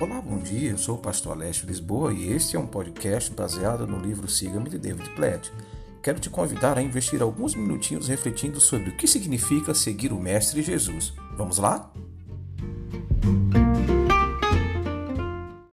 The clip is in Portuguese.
Olá, bom dia. Eu sou o pastor Alessio Lisboa e este é um podcast baseado no livro Siga-me de David Platt. Quero te convidar a investir alguns minutinhos refletindo sobre o que significa seguir o Mestre Jesus. Vamos lá?